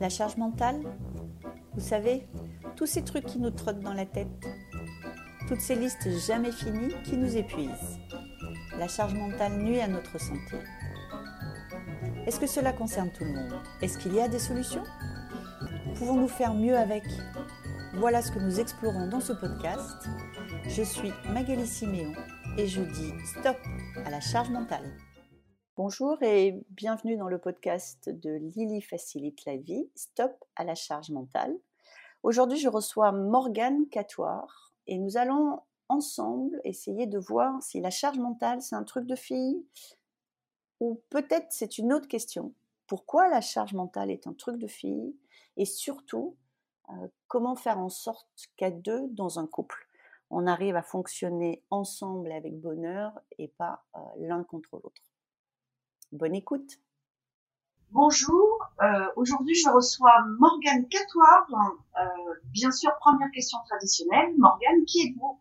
La charge mentale Vous savez, tous ces trucs qui nous trottent dans la tête. Toutes ces listes jamais finies qui nous épuisent. La charge mentale nuit à notre santé. Est-ce que cela concerne tout le monde? Est-ce qu'il y a des solutions? Pouvons-nous faire mieux avec? Voilà ce que nous explorons dans ce podcast. Je suis Magali Siméon et je dis stop à la charge mentale. Bonjour et bienvenue dans le podcast de Lily Facilite la vie, Stop à la charge mentale. Aujourd'hui, je reçois Morgane Catoire et nous allons ensemble essayer de voir si la charge mentale, c'est un truc de fille ou peut-être c'est une autre question. Pourquoi la charge mentale est un truc de fille et surtout, euh, comment faire en sorte qu'à deux, dans un couple, on arrive à fonctionner ensemble avec bonheur et pas euh, l'un contre l'autre? Bonne écoute. Bonjour, euh, aujourd'hui je reçois Morgane Catoire. Euh, bien sûr, première question traditionnelle. Morgane, qui êtes-vous?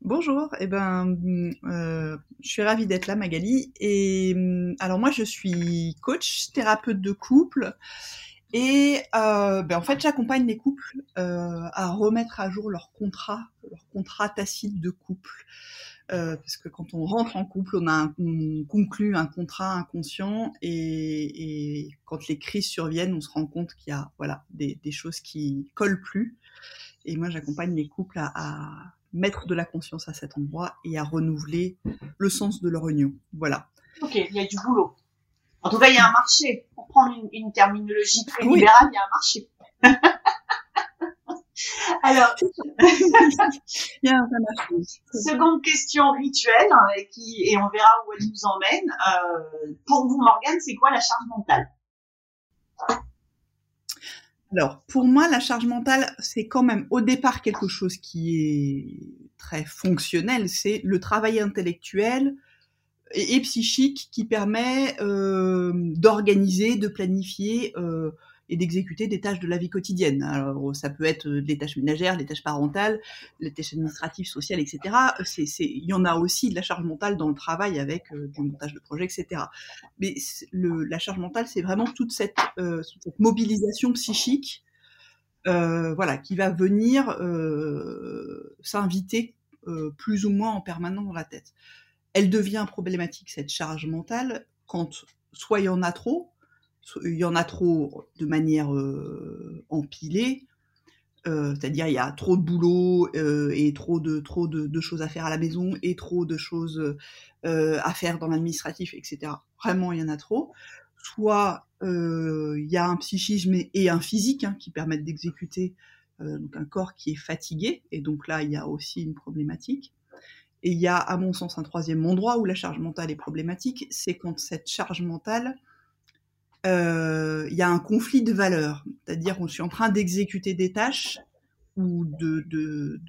Bonjour, eh ben, euh, je suis ravie d'être là, Magali. Et alors moi, je suis coach, thérapeute de couple, et ben, en fait, j'accompagne les couples à remettre à jour leur contrat, leur contrat tacite de couple. Euh, parce que quand on rentre en couple, on, a on conclut un contrat inconscient et, et, quand les crises surviennent, on se rend compte qu'il y a voilà des, des, choses qui collent plus. Et moi, j'accompagne les couples à, à, mettre de la conscience à cet endroit et à renouveler le sens de leur union. Voilà. Ok, il y a du boulot. En tout cas, il y a un marché. Pour prendre une, une terminologie très libérale, il y a un marché. Alors, seconde question rituelle, hein, et, qui, et on verra où elle nous emmène. Euh, pour vous, Morgane, c'est quoi la charge mentale? Alors, pour moi, la charge mentale, c'est quand même au départ quelque chose qui est très fonctionnel. C'est le travail intellectuel et, et psychique qui permet euh, d'organiser, de planifier. Euh, et d'exécuter des tâches de la vie quotidienne. Alors, ça peut être des tâches ménagères, des tâches parentales, les tâches administratives, sociales, etc. C'est, il y en a aussi de la charge mentale dans le travail avec euh, du montage de projets, etc. Mais la charge mentale, c'est vraiment toute cette, euh, mobilisation psychique, euh, voilà, qui va venir euh, s'inviter euh, plus ou moins en permanent dans la tête. Elle devient problématique cette charge mentale quand soit il y en a trop, il y en a trop de manière euh, empilée, euh, c'est-à-dire il y a trop de boulot euh, et trop de trop de, choses à faire à la maison et trop de choses à faire dans l'administratif, etc. Vraiment, il y en a trop. Soit il y a un psychisme et un physique hein, qui permettent d'exécuter donc un corps qui est fatigué, et donc là il y a aussi une problématique. Et il y a, à mon sens, un troisième endroit où la charge mentale est problématique, c'est quand cette charge mentale il euh, y a un conflit de valeurs, c'est-à-dire on suis en train d'exécuter des tâches ou de,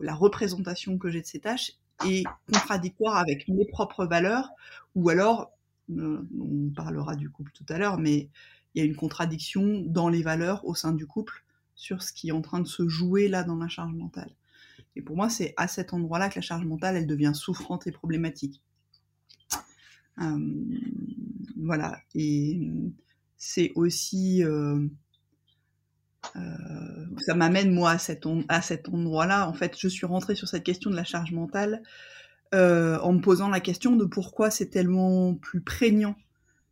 la représentation que j'ai de ces tâches est contradictoire avec mes propres valeurs, ou alors, euh, on parlera du couple tout à l'heure, mais il y a une contradiction dans les valeurs au sein du couple sur ce qui est en train de se jouer là dans la charge mentale. Et pour moi, c'est à cet endroit-là que la charge mentale, elle devient souffrante et problématique. Euh, voilà. Et c'est aussi euh, euh, ça m'amène moi à cet, endroit-là. En fait, je suis rentrée sur cette question de la charge mentale euh, en me posant la question de pourquoi c'est tellement plus prégnant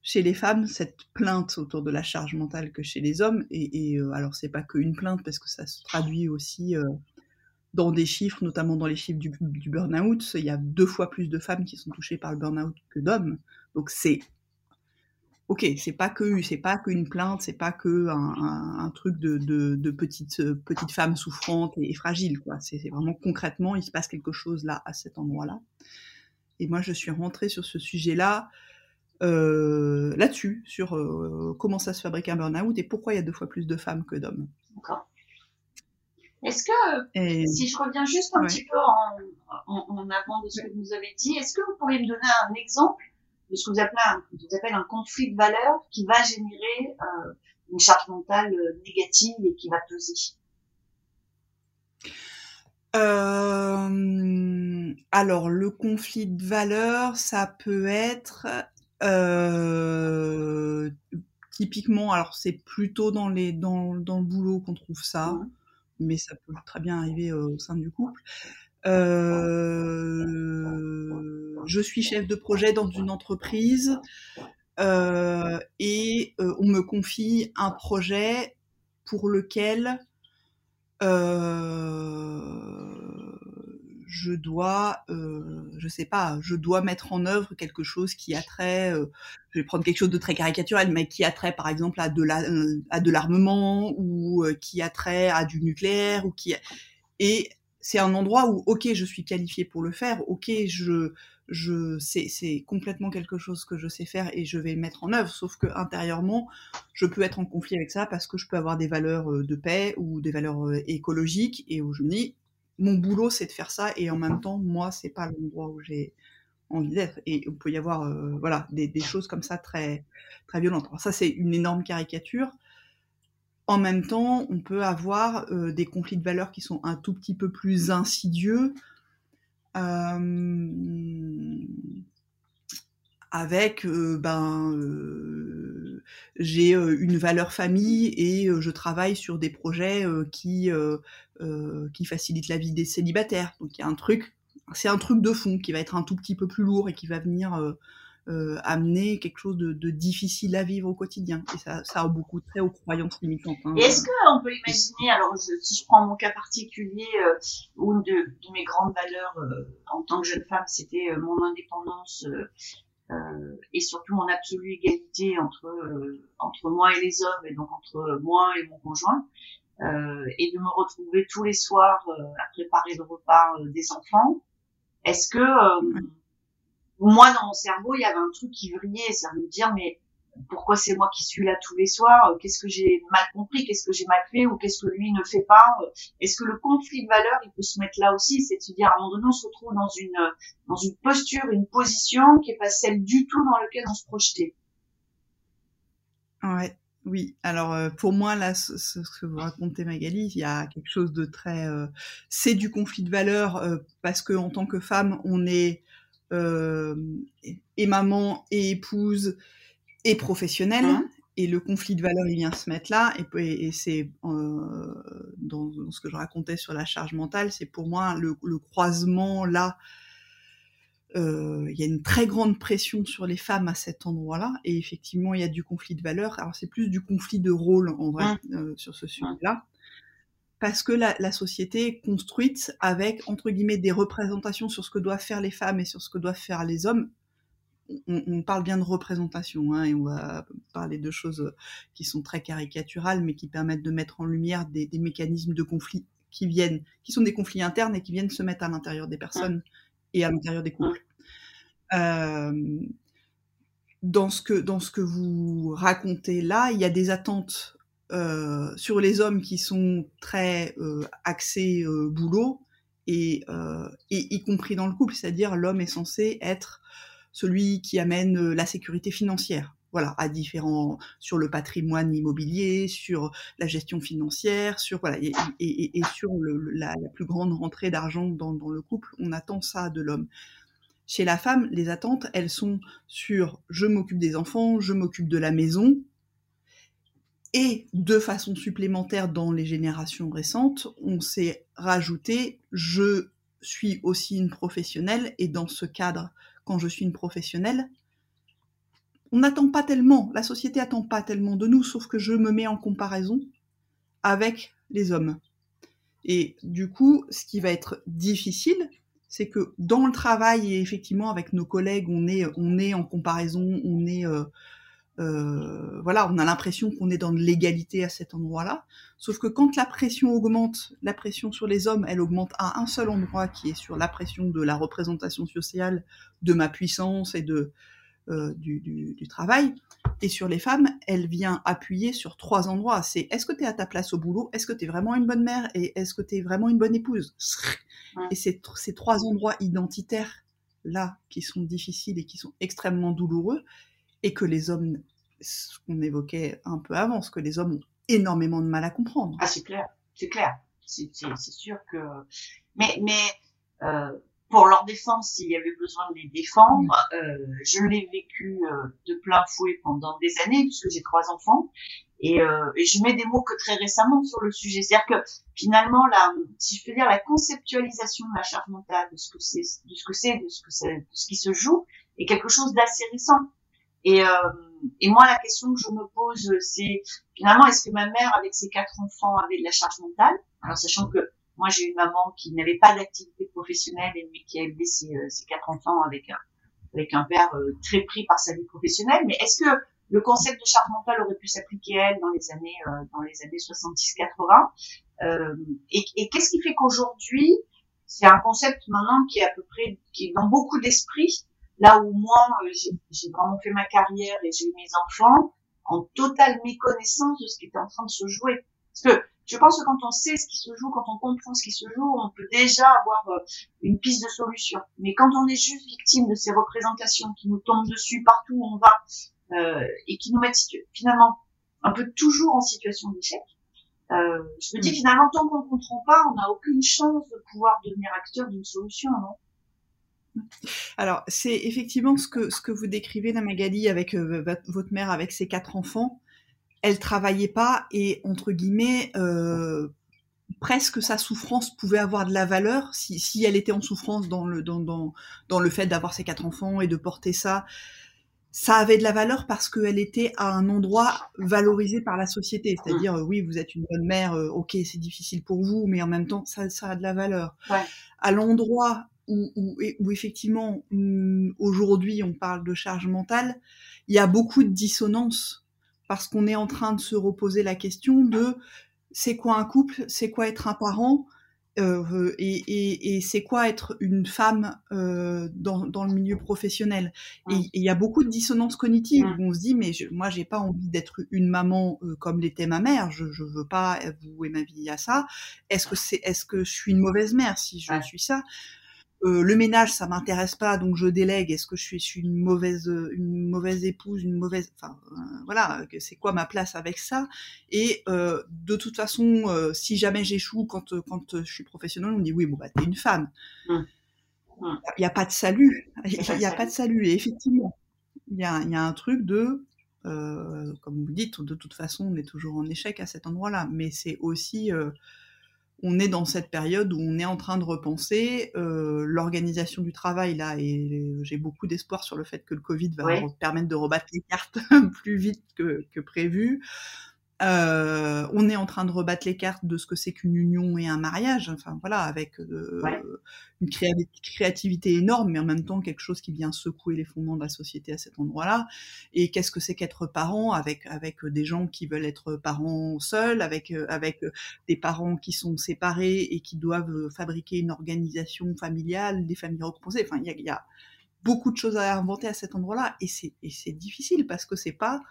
chez les femmes cette plainte autour de la charge mentale que chez les hommes. Et, et euh, alors c'est pas qu'une plainte parce que ça se traduit aussi dans des chiffres, notamment dans les chiffres du, du burn-out. Il y a deux fois plus de femmes qui sont touchées par le burn-out que d'hommes. Donc c'est ok, c'est pas que c'est pas qu'une plainte, c'est pas que un, un, un truc de, de, de petite euh, petite femme souffrante et, et fragile quoi. C'est vraiment concrètement, il se passe quelque chose là à cet endroit-là. Et moi, je suis rentrée sur ce sujet-là euh, là-dessus, sur euh, comment ça se fabrique un burn-out et pourquoi il y a deux fois plus de femmes que d'hommes. D'accord. Est-ce que, et... si je reviens juste un ouais. petit peu en, en, en, avant de ce que vous nous avez dit, est-ce que vous pourriez me donner un exemple de ce que vous appelez un, vous appelez un conflit de valeurs qui va générer euh, une charge mentale euh, négative et qui va peser euh, alors, le conflit de valeurs, ça peut être euh, typiquement, alors c'est plutôt dans, les, dans, dans le boulot qu'on trouve ça, mais ça peut très bien arriver au sein du couple. Euh, je suis chef de projet dans une entreprise euh, et euh, on me confie un projet pour lequel je dois, je sais pas, je dois mettre en œuvre quelque chose qui a trait, je vais prendre quelque chose de très caricatural, mais qui a trait par exemple à de l'armement ou qui a trait à du nucléaire ou qui et c'est un endroit où, ok, je suis qualifiée pour le faire, ok, c'est complètement quelque chose que je sais faire et je vais mettre en œuvre. Sauf que intérieurement, je peux être en conflit avec ça parce que je peux avoir des valeurs euh, de paix ou des valeurs euh, écologiques et où je me dis, mon boulot c'est de faire ça et en même temps, moi c'est pas l'endroit où j'ai envie d'être. Et il peut y avoir, euh, voilà, des, des, choses comme ça très, très violentes. Alors ça c'est une énorme caricature. En même temps, on peut avoir euh, des conflits de valeurs qui sont un tout petit peu plus insidieux. Euh, avec euh, ben j'ai une valeur famille et je travaille sur des projets qui qui facilitent la vie des célibataires donc il y a un truc c'est un truc de fond qui va être un tout petit peu plus lourd et qui va venir euh, amener quelque chose de, difficile à vivre au quotidien. Et ça, ça a beaucoup trait aux croyances limitantes. Hein. Est-ce qu'on peut imaginer, alors si je prends mon cas particulier, euh, une de, mes grandes valeurs euh, en tant que jeune femme, c'était euh, mon indépendance et surtout mon absolue égalité entre entre moi et les hommes, et donc entre moi et mon conjoint. et de me retrouver tous les soirs à préparer le repas des enfants. Est-ce que moi, dans mon cerveau, il y avait un truc qui vrillait, c'est à me dire, mais pourquoi c'est moi qui suis là tous les soirs Qu'est-ce que j'ai mal compris Qu'est-ce que j'ai mal fait Ou qu'est-ce que lui ne fait pas Est-ce que le conflit de valeurs, il peut se mettre là aussi C'est de se dire, à un moment donné, on se retrouve dans une dans une posture, une position qui est pas celle du tout dans laquelle on se projetait. Ouais. Oui, alors euh, pour moi, là, ce, que vous racontez, Magali, il y a quelque chose de très... Euh, c'est du conflit de valeurs euh, parce que en tant que femme, on est euh, et maman et épouse et professionnelle. Hein et le conflit de valeurs, il vient se mettre là. Et, et c'est euh, dans, ce que je racontais sur la charge mentale, c'est pour moi le, croisement là. Euh, il y a une très grande pression sur les femmes à cet endroit-là, et effectivement, il y a du conflit de valeurs. Alors, c'est plus du conflit de rôle en vrai hein euh, sur ce sujet-là parce que la, société est construite avec, entre guillemets, des représentations sur ce que doivent faire les femmes et sur ce que doivent faire les hommes. On, parle bien de représentation, hein, et on va parler de choses qui sont très caricaturales, mais qui permettent de mettre en lumière des, des mécanismes de conflit qui viennent, qui sont des conflits internes et qui viennent se mettre à l'intérieur des personnes et à l'intérieur des couples. Euh, dans ce que dans ce que vous racontez là, il y a des attentes euh, sur les hommes qui sont très euh, axés euh, boulot et, y compris dans le couple, c'est-à-dire l'homme est censé être celui qui amène la sécurité financière. Voilà, à différents sur le patrimoine immobilier, sur la gestion financière, sur voilà et, sur la, plus grande rentrée d'argent dans le couple, on attend ça de l'homme. Chez la femme, les attentes, elles sont sur je m'occupe des enfants, je m'occupe de la maison, et de façon supplémentaire dans les générations récentes, on s'est rajouté je suis aussi une professionnelle et dans ce cadre, quand je suis une professionnelle, on n'attend pas tellement, la société attend pas tellement de nous, sauf que je me mets en comparaison avec les hommes. Et du coup, ce qui va être difficile, c'est que dans le travail et effectivement avec nos collègues, on est, on est en comparaison, on est euh, euh, voilà, on a l'impression qu'on est dans l'égalité à cet endroit-là. Sauf que quand la pression augmente, la pression sur les hommes, elle augmente à un seul endroit, qui est sur la pression de la représentation sociale, de ma puissance et de euh, du, du, travail. Et sur les femmes, elle vient appuyer sur trois endroits. C'est est-ce que tu es à ta place au boulot? Est-ce que tu es vraiment une bonne mère? Et est-ce que tu es vraiment une bonne épouse? Et c'est ces trois endroits identitaires là qui sont difficiles et qui sont extrêmement douloureux et que les hommes, ce qu'on évoquait un peu avant, ce que les hommes ont énormément de mal à comprendre. Ah, c'est clair, c'est clair. C'est sûr que. Mais, mais euh, pour leur défense s'il y avait besoin de les défendre. Euh, je l'ai vécu euh, de plein fouet pendant des années puisque j'ai trois enfants et, et, je mets des mots que très récemment sur le sujet. C'est-à-dire que finalement, la, si je peux dire, la conceptualisation de la charge mentale, de ce que c'est, de ce que c'est, de ce que c'est, de ce qui se joue, est quelque chose d'assez récent. Et, euh, et moi, la question que je me pose, c'est finalement, est-ce que ma mère, avec ses quatre enfants, avait de la charge mentale? Alors, sachant que moi, j'ai une maman qui n'avait pas d'activité professionnelle et qui a élevé ses, euh, ses quatre enfants avec un, avec un père euh, très pris par sa vie professionnelle. Mais est-ce que le concept de charge mentale aurait pu s'appliquer à elle dans les années euh, dans les années 70-80 euh, Et, et qu'est-ce qui fait qu'aujourd'hui, c'est un concept maintenant qui est à peu près qui est dans beaucoup d'esprits. Là où moi, j'ai vraiment fait ma carrière et j'ai eu mes enfants en totale méconnaissance de ce qui était en train de se jouer. Parce que je pense que quand on sait ce qui se joue, quand on comprend ce qui se joue, on peut déjà avoir euh, une piste de solution. Mais quand on est juste victime de ces représentations qui nous tombent dessus partout où on va euh, et qui nous mettent finalement un peu toujours en situation d'échec, euh, je me dis mm. finalement tant qu'on ne comprend pas, on n'a aucune chance de pouvoir devenir acteur d'une solution, non? Alors, c'est effectivement ce que, ce que vous décrivez, la Magali, avec votre mère, avec ses quatre enfants elle travaillait pas et entre guillemets euh, presque sa souffrance pouvait avoir de la valeur si, si elle était en souffrance dans le dans, dans, dans le fait d'avoir ses quatre enfants et de porter ça ça avait de la valeur parce qu'elle était à un endroit valorisé par la société. C'est-à-dire, euh, oui, vous êtes une bonne mère, euh, ok, c'est difficile pour vous, mais en même temps, ça, ça a de la valeur. Ouais. À l'endroit où, où, où, effectivement, hum, aujourd'hui, on parle de charge mentale, il y a beaucoup de dissonance parce qu'on est en train de se reposer la question de c'est quoi un couple, c'est quoi être un parent, euh, et, et, et c'est quoi être une femme euh, dans, dans, le milieu professionnel. Et il y a beaucoup de dissonance cognitive où on se dit mais je, moi j'ai pas envie d'être une maman euh, comme l'était ma mère, je, je veux pas vouer ma vie à ça. Est-ce que c'est est-ce que je suis une mauvaise mère si je suis ça? Euh, le ménage, ça m'intéresse pas, donc je délègue. Est-ce que je suis, suis, une mauvaise, une mauvaise épouse, une mauvaise, enfin euh, voilà, c'est quoi ma place avec ça? Et euh, de toute façon, euh, si jamais j'échoue quand quand je suis professionnelle, on me dit oui, bon bah t'es une femme. Mmh. Mmh. Il n'y a pas de salut. Il n'y a, pas de salut. Et effectivement, il y a, y a un truc de comme vous dites, de toute façon, on est toujours en échec à cet endroit-là. Mais c'est aussi on est dans cette période où on est en train de repenser euh, l'organisation du travail là et j'ai beaucoup d'espoir sur le fait que le Covid va permettre de rebattre les cartes plus vite que, que prévu. Euh, on est en train de rebattre les cartes de ce que c'est qu'une union et un mariage, enfin voilà, avec euh, une créativité énorme, mais en même temps quelque chose qui vient secouer les fondements de la société à cet endroit-là. Et qu'est-ce que c'est qu'être parent avec avec des gens qui veulent être parents seuls, avec avec des parents qui sont séparés et qui doivent fabriquer une organisation familiale, des familles recomposées. Enfin, il y a, y a beaucoup de choses à inventer à cet endroit-là, et c'est et c'est difficile parce que c'est pas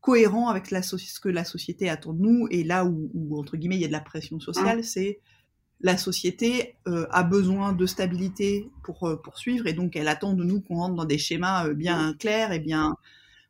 cohérent avec la ce que la société attend de nous. Et là où, entre guillemets, il y a de la pression sociale, c'est la société euh, a besoin de stabilité pour euh, poursuivre, et donc elle attend de nous qu'on rentre dans des schémas euh, bien clairs et bien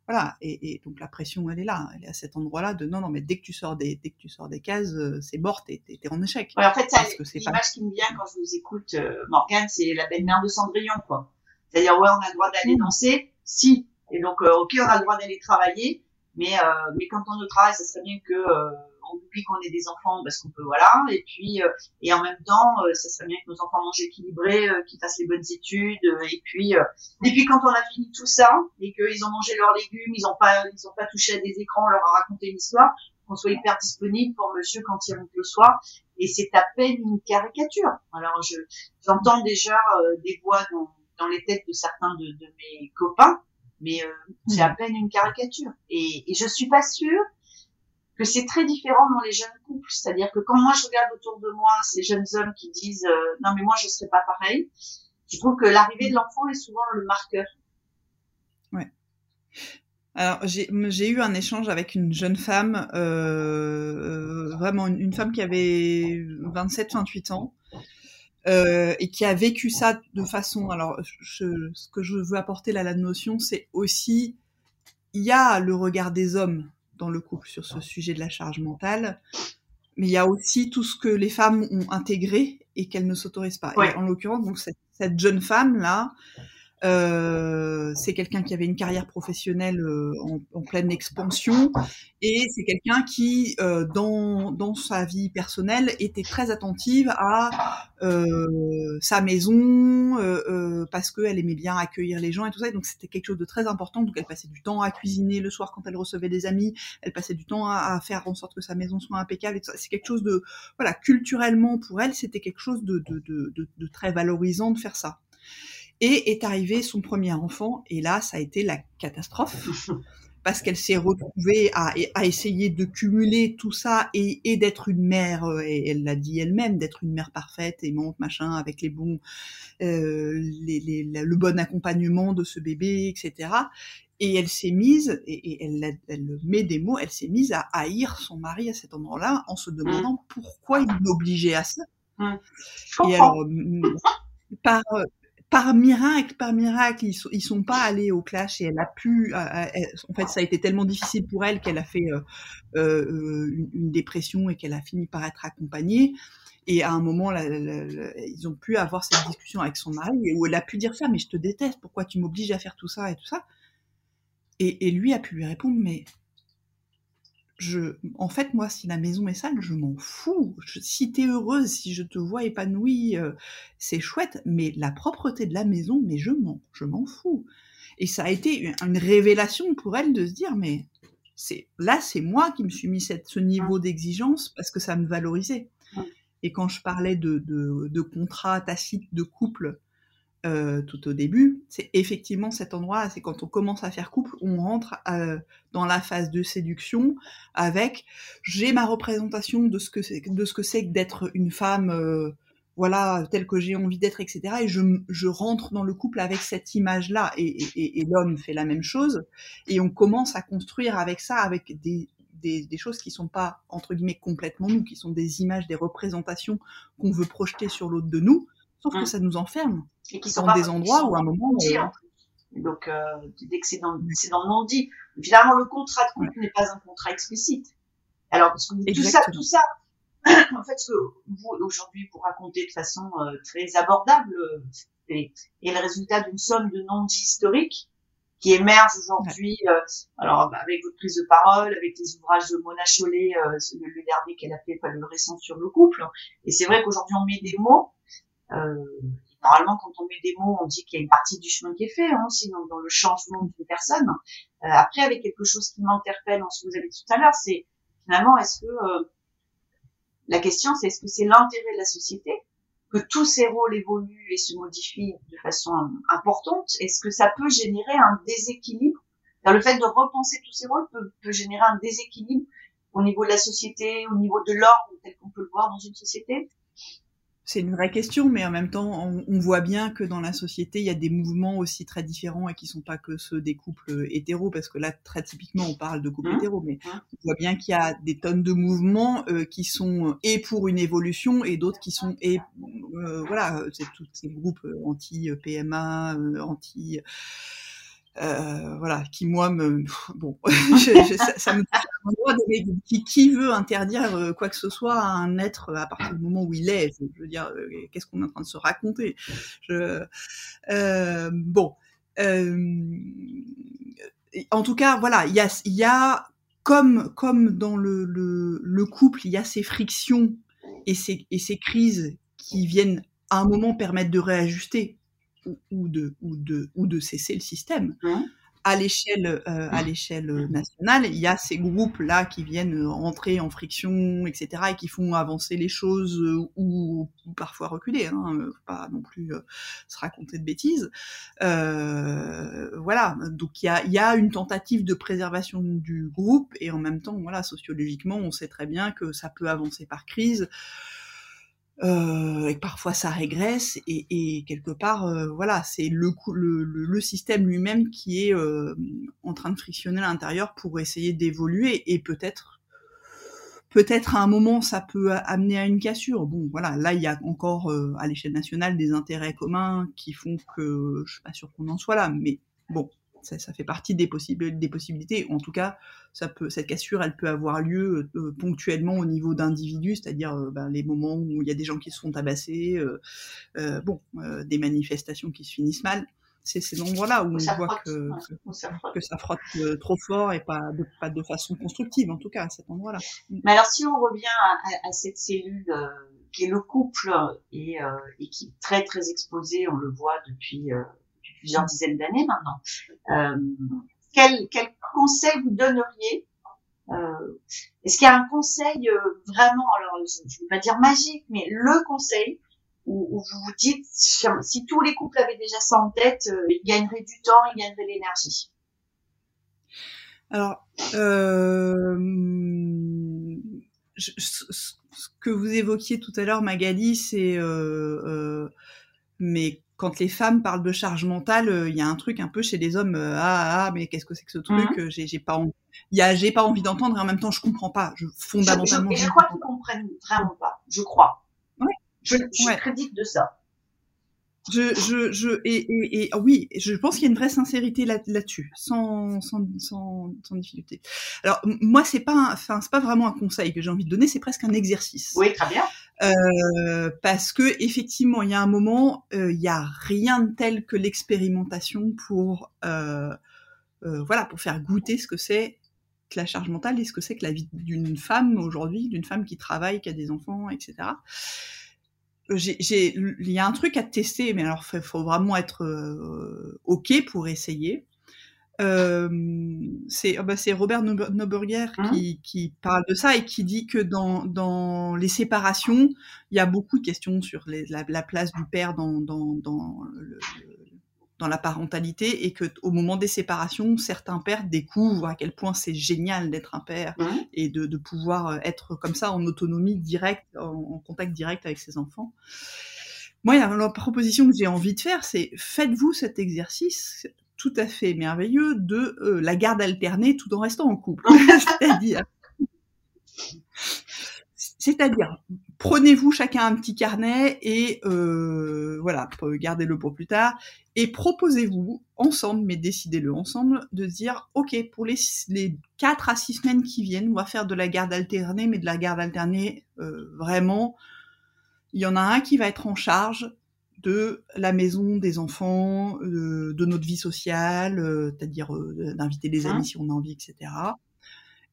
voilà. Et, donc la pression, elle est là, elle est à cet endroit-là de non, non, mais dès que tu sors des, dès que tu sors des cases, c'est mort, t'es, t'es, en échec. Ouais, en fait, l'image qui me vient quand je vous écoute, Morgane, c'est la belle-mère de Cendrillon, quoi. C'est-à-dire, ouais, on a le droit d'aller mmh. danser, si. Et donc, ok, on a le droit d'aller travailler, mais, euh, mais quand on au travail, ça serait bien que euh, on oublie qu'on ait des enfants parce qu'on peut voilà. Et puis euh, et en même temps, ça serait bien que nos enfants mangent équilibré, qu'ils fassent les bonnes études. et puis et puis quand on a fini tout ça et qu'ils ont mangé leurs légumes, ils ont pas ils ont pas touché à des écrans, on leur a raconté une histoire, qu'on soit hyper disponible pour monsieur quand il rentre le soir. Et c'est à peine une caricature. Alors je j'entends déjà des voix dans, dans les têtes de certains de, de mes copains mais euh, c'est à peine une caricature. Et, et je suis pas sûre que c'est très différent dans les jeunes couples. C'est-à-dire que quand moi je regarde autour de moi ces jeunes hommes qui disent euh, non mais moi je serais pas pareil, je trouve que l'arrivée de l'enfant est souvent le marqueur. Ouais. Alors j'ai eu un échange avec une jeune femme, euh, vraiment une, une, femme qui avait 27-28 ans, euh, et qui a vécu ça de façon. Alors, je, ce que je veux apporter là, la notion, c'est aussi il y a le regard des hommes dans le couple sur ce sujet de la charge mentale, mais il y a aussi tout ce que les femmes ont intégré et qu'elles ne s'autorisent pas. Et en l'occurrence, donc cette, cette jeune femme là, euh, c'est quelqu'un qui avait une carrière professionnelle euh, en, pleine expansion et c'est quelqu'un qui, euh, dans, dans sa vie personnelle, était très attentive à euh, sa maison euh, parce qu'elle aimait bien accueillir les gens et tout ça. Et donc c'était quelque chose de très important. Donc elle passait du temps à cuisiner le soir quand elle recevait des amis. Elle passait du temps à, à faire en sorte que sa maison soit impeccable. C'est quelque chose de voilà culturellement pour elle, c'était quelque chose de, de, de, de très valorisant de faire ça. Et est arrivé son premier enfant, et là, ça a été la catastrophe. parce qu'elle s'est retrouvée à, à, essayer de cumuler tout ça et, et d'être une mère, euh, et elle l'a dit elle-même, d'être une mère parfaite, aimante, machin, avec les bons, euh, les, les, le bon accompagnement de ce bébé, etc. Et elle s'est mise, et, elle, elle, met des mots, elle s'est mise à haïr son mari à cet endroit-là en se demandant mmh. pourquoi il l'obligeait à ça. Mmh. Et alors, par, par miracle, par miracle, ils sont, sont pas allés au clash et elle a pu. Euh, euh, en fait, ça a été tellement difficile pour elle qu'elle a fait euh, une, dépression et qu'elle a fini par être accompagnée. Et à un moment, ils ont pu avoir cette discussion avec son mari où elle a pu dire ça, mais je te déteste, pourquoi tu m'obliges à faire tout ça et tout ça? Et lui a pu lui répondre, mais je, en fait, moi, si la maison est sale, je m'en fous. Je, si t'es heureuse, si je te vois épanouie, euh, c'est chouette. Mais la propreté de la maison, mais je m'en, je m'en fous. Et ça a été une, révélation pour elle de se dire, mais c'est là, c'est moi qui me suis mis cette, ce niveau d'exigence parce que ça me valorisait. Et quand je parlais de, de, de contrat tacite de couple euh, tout au début, c'est effectivement cet endroit, c'est quand on commence à faire couple, on rentre euh, dans la phase de séduction avec j'ai ma représentation de ce que c'est de ce que c'est que d'être une femme euh, voilà telle que j'ai envie d'être etc et je, rentre dans le couple avec cette image là et, et, et l'homme fait la même chose et on commence à construire avec ça avec des des, des, choses qui sont pas entre guillemets complètement nous, qui sont des images, des représentations qu'on veut projeter sur l'autre de nous, sauf que mmh. ça nous enferme et qui sont dans des endroits où à un moment euh... donc euh, dès que c'est dans c'est dans le non-dit finalement le contrat de couple n'est pas un contrat explicite alors parce que tout ça tout ça en fait ce que vous aujourd'hui vous racontez de façon euh, très abordable euh, est, est, le résultat d'une somme de non-dits historiques qui émerge aujourd'hui, euh, alors bah, avec votre prise de parole, avec les ouvrages de Mona Chollet, euh, le, le dernier qu'elle a fait, pas le récent sur le couple. Et c'est vrai qu'aujourd'hui on met des mots. Euh, normalement, quand on met des mots, on dit qu'il y a une partie du chemin qui est fait, hein, aussi dans, le changement d'une personne. Euh, après, avec quelque chose qui m'interpelle en ce que vous avez dit tout à l'heure, c'est finalement, est-ce que euh, la question, c'est est-ce que c'est l'intérêt de la société que tous ces rôles évoluent et se modifient de façon importante? Est-ce que ça peut générer un déséquilibre? Le fait de repenser tous ces rôles peut générer un déséquilibre au niveau de la société, au niveau de l'ordre tel qu'on peut le voir dans une société? C'est une vraie question, mais en même temps, on, voit bien que dans la société, il y a des mouvements aussi très différents et qui sont pas que ceux des couples hétéros, parce que là, très typiquement, on parle de couples mmh. hétéros, mais mmh. on voit bien qu'il y a des tonnes de mouvements euh, qui sont et pour une évolution et d'autres qui sont et euh, voilà, c'est tous ces groupes anti PMA, euh, anti euh, voilà, qui moi me, bon, je, ça, ça, me qui, qui veut interdire euh, quoi que ce soit à un être à partir du moment où il est. Je veux dire, euh, qu'est-ce qu'on est en train de se raconter? Je, euh, Bon, en tout cas, voilà, il y a, il y a comme comme dans le, le, le couple, il y a ces frictions et ces, et ces crises qui viennent à un moment permettre de réajuster ou, de, ou, de, ou de cesser le système. Mmh. À l'échelle euh, à l'échelle nationale, il y a ces groupes là qui viennent entrer en friction, etc., et qui font avancer les choses euh, ou, parfois reculer. Hein, pas non plus euh, se raconter de bêtises. Euh, voilà. Donc il y a, y a une tentative de préservation du groupe et en même temps, voilà, sociologiquement, on sait très bien que ça peut avancer par crise euh, et parfois ça régresse et, quelque part euh, voilà c'est le, le, le, système lui-même qui est euh, en train de frictionner à l'intérieur pour essayer d'évoluer et peut-être peut-être à un moment ça peut amener à une cassure. Bon voilà là il y a encore euh, à l'échelle nationale des intérêts communs qui font que je suis pas sûr qu'on en soit là mais bon ça, fait partie des, possibles, des possibilités. En tout cas, ça peut, cette cassure, elle peut avoir lieu euh, ponctuellement au niveau d'individus, c'est-à-dire euh, ben, les moments où il y a des gens qui se font tabasser, euh, bon, des manifestations qui se finissent mal. C'est ces endroits-là où, on voit que, que, ça frotte trop fort et pas de, pas de façon constructive, en tout cas, à cet endroit-là. Mais alors, si on revient à, cette cellule qui est le couple et, et, qui est très très exposée, on le voit depuis plusieurs dizaines d'années maintenant. Euh, quel, quel conseil vous donneriez euh, Est-ce qu'il y a un conseil euh, vraiment, alors je ne vais pas dire magique, mais le conseil où, vous vous dites, si tous les couples avaient déjà ça en tête, ils gagneraient du temps, ils gagneraient de l'énergie? Alors, je, ce que vous évoquiez tout à l'heure, Magali, c'est mais quand les femmes parlent de charge mentale, euh, il y a un truc un peu chez les hommes. Euh, ah, ah, ah, mais qu'est-ce que c'est que ce truc mmh. J'ai, pas envie. J'ai pas envie d'entendre et en même temps je comprends pas. Je, fondamentalement. Je, je, je crois qu'ils comprennent vraiment pas. Je crois. Ouais. Je, je ouais. crédite de ça. Je, je, je, et, et, et oui, je pense qu'il y a une vraie sincérité là, là-dessus, sans, sans, sans, sans difficulté. Alors moi, c'est pas, enfin, c'est pas vraiment un conseil que j'ai envie de donner, c'est presque un exercice. Oui, très bien. Euh, parce que effectivement, il y a un moment, euh, il y a rien de tel que l'expérimentation pour, euh, euh, voilà, pour faire goûter ce que c'est que la charge mentale et ce que c'est que la vie d'une femme aujourd'hui, d'une femme qui travaille, qui a des enfants, etc. Il y a un truc à tester, mais alors il faut vraiment être ok pour essayer. Euh, c'est oh bah, Robert Neuberger hein? qui, qui, parle de ça et qui dit que dans, dans les séparations, il y a beaucoup de questions sur les, la, la, place du père dans, dans, dans, le, dans la parentalité et que au moment des séparations, certains pères découvrent à quel point c'est génial d'être un père et de, de, pouvoir euh, être comme ça en autonomie directe, en, en contact direct avec ses enfants. Moi, la proposition que j'ai envie de faire, c'est faites-vous cet exercice tout à fait merveilleux de euh, la garde alternée tout en restant en couple. C'est-à-dire, c'est-à-dire, prenez-vous chacun un petit carnet et euh, voilà, gardez-le pour plus tard et proposez-vous ensemble, mais décidez-le ensemble, de dire ok pour les les quatre à six semaines qui viennent, on va faire de la garde alternée, mais de la garde alternée euh, vraiment. Il y en a un qui va être en charge de la maison, des enfants, euh, de notre vie sociale, euh, c'est-à-dire euh, d'inviter des amis hein si on a envie, etc.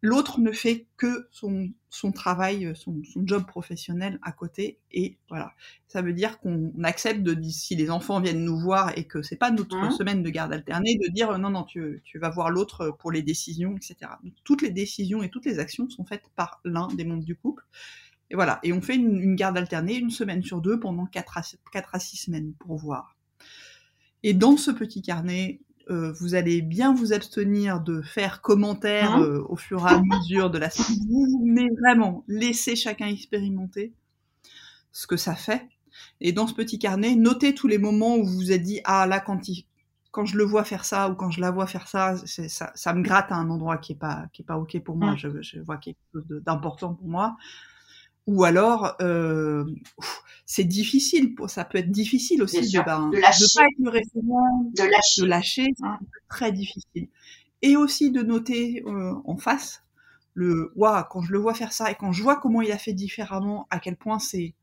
L'autre ne fait que son, son travail, son, son, job professionnel à côté, et voilà. Ça veut dire qu'on accepte de si les enfants viennent nous voir et que c'est pas notre hein semaine de garde alternée, de dire non non tu, tu vas voir l'autre pour les décisions, etc. toutes les décisions et toutes les actions sont faites par l'un des membres du couple. Et voilà. Et on fait une, garde alternée une semaine sur deux pendant 4 à, 4 à 6 semaines pour voir. Et dans ce petit carnet, euh, vous allez bien vous abstenir de faire commentaires hein euh, au fur et à mesure de la semaine, mais vraiment laissez chacun expérimenter ce que ça fait. Et dans ce petit carnet, notez tous les moments où vous vous êtes dit ah là quand il, quand je le vois faire ça ou quand je la vois faire ça, ça, ça me gratte à un endroit qui est pas qui est pas ok pour moi. Mmh. Je, je vois quelque chose d'important pour moi ou alors euh, c'est difficile, ça peut être difficile aussi de, ben, de, lâcher. pas être le référent, de lâcher, de lâcher très difficile. Et aussi de noter euh, en face le waouh quand je le vois faire ça et quand je vois comment il a fait différemment, à quel point c'est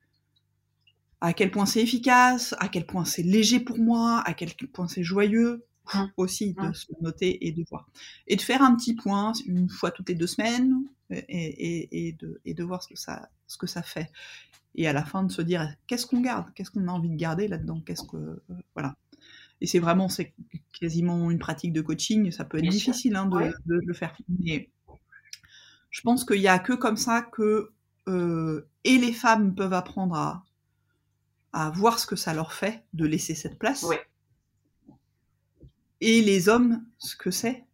à quel point c'est efficace, à quel point c'est léger pour moi, à quel point c'est joyeux, Hein. aussi de hein. se noter et de voir. Et de faire un petit point une fois toutes les deux semaines et, et, et, de, et de voir ce que, ça, ce que ça fait. Et à la fin de se dire qu'est-ce qu'on garde, qu'est-ce qu'on a envie de garder là-dedans, qu'est-ce que euh, voilà. Et c'est vraiment c'est quasiment une pratique de coaching. Ça peut être difficile hein, de, de, le faire, mais je pense qu'il y a que comme ça que euh, et les femmes peuvent apprendre à, à voir ce que ça leur fait de laisser cette place. Oui et les hommes ce que c'est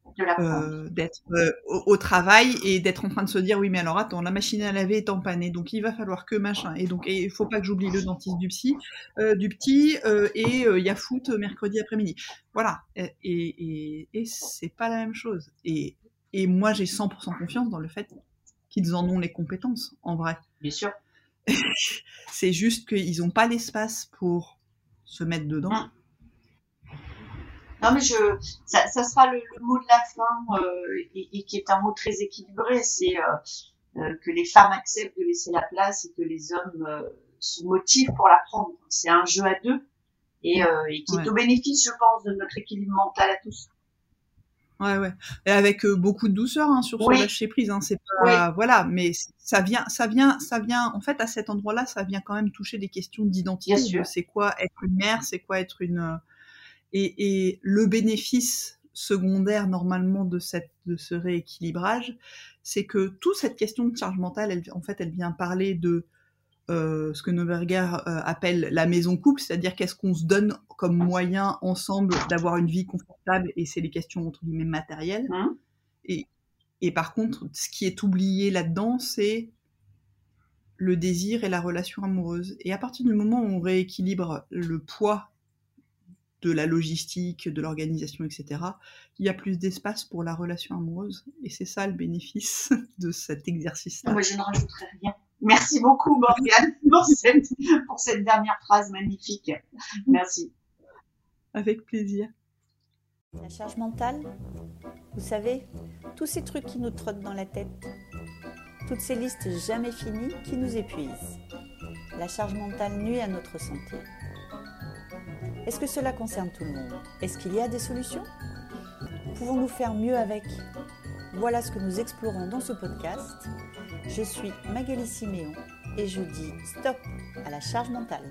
euh, d'être euh, au, travail et d'être en train de se dire oui mais alors attends la machine à laver est empannée donc il va falloir que machin. Et donc il faut pas que j'oublie le dentiste du psy euh, du petit et il y a foot mercredi après-midi. Voilà. Et, et, et c'est pas la même chose. Et, et moi j'ai 100% confiance dans le fait qu'ils en ont les compétences en vrai. Bien sûr. C'est juste qu'ils n'ont pas l'espace pour se mettre dedans. Non, mais je, ça, ça sera le, mot de la fin euh, et, qui est un mot très équilibré. C'est euh, euh, que les femmes acceptent de laisser la place et que les hommes euh, se motivent pour la prendre. C'est un jeu à deux et, et qui est au bénéfice, je pense, de notre équilibre mental à tous. Ouais, ouais. Et avec beaucoup de douceur hein, sur ce lâcher prise. Hein, c'est pas, voilà, mais ça vient, ça vient, ça vient. En fait, à cet endroit-là, ça vient quand même toucher des questions d'identité. C'est quoi être une mère C'est quoi être une et, et, le bénéfice secondaire normalement de, cette, de ce rééquilibrage, c'est que toute cette question de charge mentale, elle, en fait, elle vient parler de euh, ce que Neuberger euh, appelle la maison couple, c'est-à-dire qu'est-ce qu'on se donne comme moyen ensemble d'avoir une vie confortable, et c'est les questions entre guillemets matérielles. Mmh. Et, et par contre, ce qui est oublié là-dedans, c'est le désir et la relation amoureuse. Et à partir du moment où on rééquilibre le poids de la logistique, de l'organisation, etc., il y a plus d'espace pour la relation amoureuse. Et c'est ça le bénéfice de cet exercice-là. Moi, je ne rajouterai rien. Merci beaucoup, Morgane, pour cette, pour cette dernière phrase magnifique. Merci. Avec plaisir. La charge mentale, vous savez, tous ces trucs qui nous trottent dans la tête, toutes ces listes jamais finies qui nous épuisent. La charge mentale nuit à notre santé. Est-ce que cela concerne tout le monde? Est-ce qu'il y a des solutions? Pouvons-nous faire mieux avec? Voilà ce que nous explorons dans ce podcast. Je suis Magali Siméon et je dis stop à la charge mentale.